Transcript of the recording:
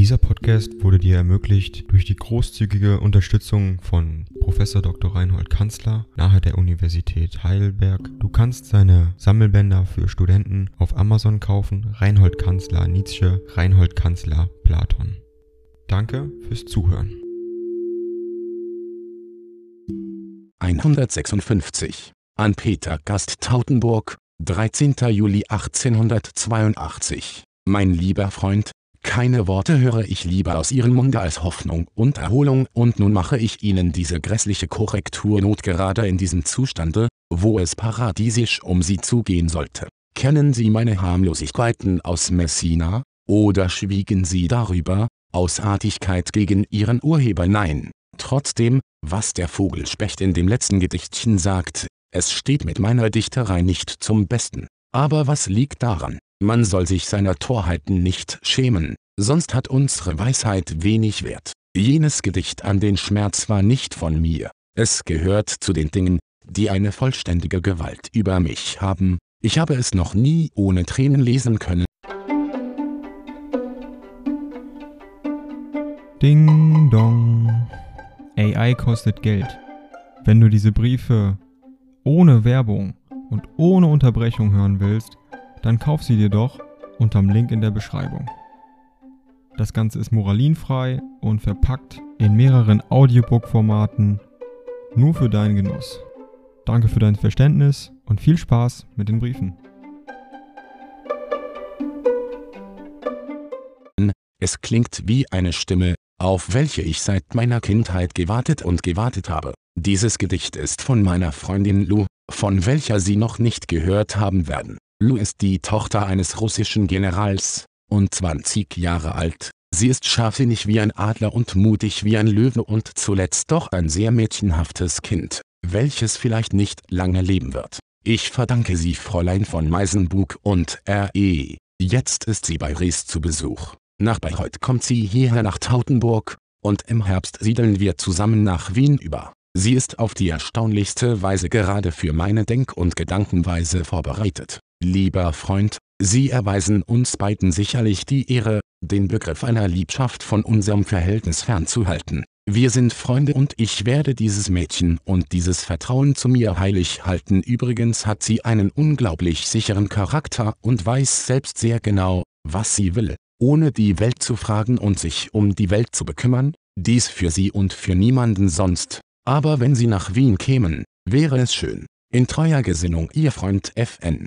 Dieser Podcast wurde dir ermöglicht durch die großzügige Unterstützung von Professor Dr. Reinhold Kanzler nahe der Universität Heidelberg. Du kannst seine Sammelbänder für Studenten auf Amazon kaufen. Reinhold Kanzler Nietzsche, Reinhold Kanzler Platon. Danke fürs Zuhören. 156 an Peter Gast Tautenburg, 13. Juli 1882. Mein lieber Freund, keine Worte höre ich lieber aus Ihrem Munde als Hoffnung und Erholung und nun mache ich Ihnen diese grässliche Korrekturnot gerade in diesem Zustande, wo es paradiesisch um Sie zugehen sollte. Kennen Sie meine Harmlosigkeiten aus Messina, oder schwiegen Sie darüber, aus Artigkeit gegen Ihren Urheber nein. Trotzdem, was der Vogelspecht in dem letzten Gedichtchen sagt, es steht mit meiner Dichterei nicht zum Besten. Aber was liegt daran? Man soll sich seiner Torheiten nicht schämen, sonst hat unsere Weisheit wenig Wert. Jenes Gedicht an den Schmerz war nicht von mir, es gehört zu den Dingen, die eine vollständige Gewalt über mich haben, ich habe es noch nie ohne Tränen lesen können. Ding dong. AI kostet Geld. Wenn du diese Briefe ohne Werbung und ohne Unterbrechung hören willst, dann kauf sie dir doch unterm Link in der Beschreibung. Das Ganze ist moralinfrei und verpackt in mehreren Audiobook-Formaten nur für deinen Genuss. Danke für dein Verständnis und viel Spaß mit den Briefen. Es klingt wie eine Stimme, auf welche ich seit meiner Kindheit gewartet und gewartet habe. Dieses Gedicht ist von meiner Freundin Lou, von welcher Sie noch nicht gehört haben werden. Lou ist die Tochter eines russischen Generals und 20 Jahre alt. Sie ist scharfsinnig wie ein Adler und mutig wie ein Löwe und zuletzt doch ein sehr mädchenhaftes Kind, welches vielleicht nicht lange leben wird. Ich verdanke sie Fräulein von Meisenbug und R.E. Jetzt ist sie bei Ries zu Besuch. Nach Bayreuth kommt sie hierher nach Tautenburg, und im Herbst siedeln wir zusammen nach Wien über. Sie ist auf die erstaunlichste Weise gerade für meine Denk- und Gedankenweise vorbereitet. Lieber Freund, Sie erweisen uns beiden sicherlich die Ehre, den Begriff einer Liebschaft von unserem Verhältnis fernzuhalten. Wir sind Freunde und ich werde dieses Mädchen und dieses Vertrauen zu mir heilig halten. Übrigens hat sie einen unglaublich sicheren Charakter und weiß selbst sehr genau, was sie will, ohne die Welt zu fragen und sich um die Welt zu bekümmern, dies für sie und für niemanden sonst. Aber wenn sie nach Wien kämen, wäre es schön. In treuer Gesinnung Ihr Freund FN.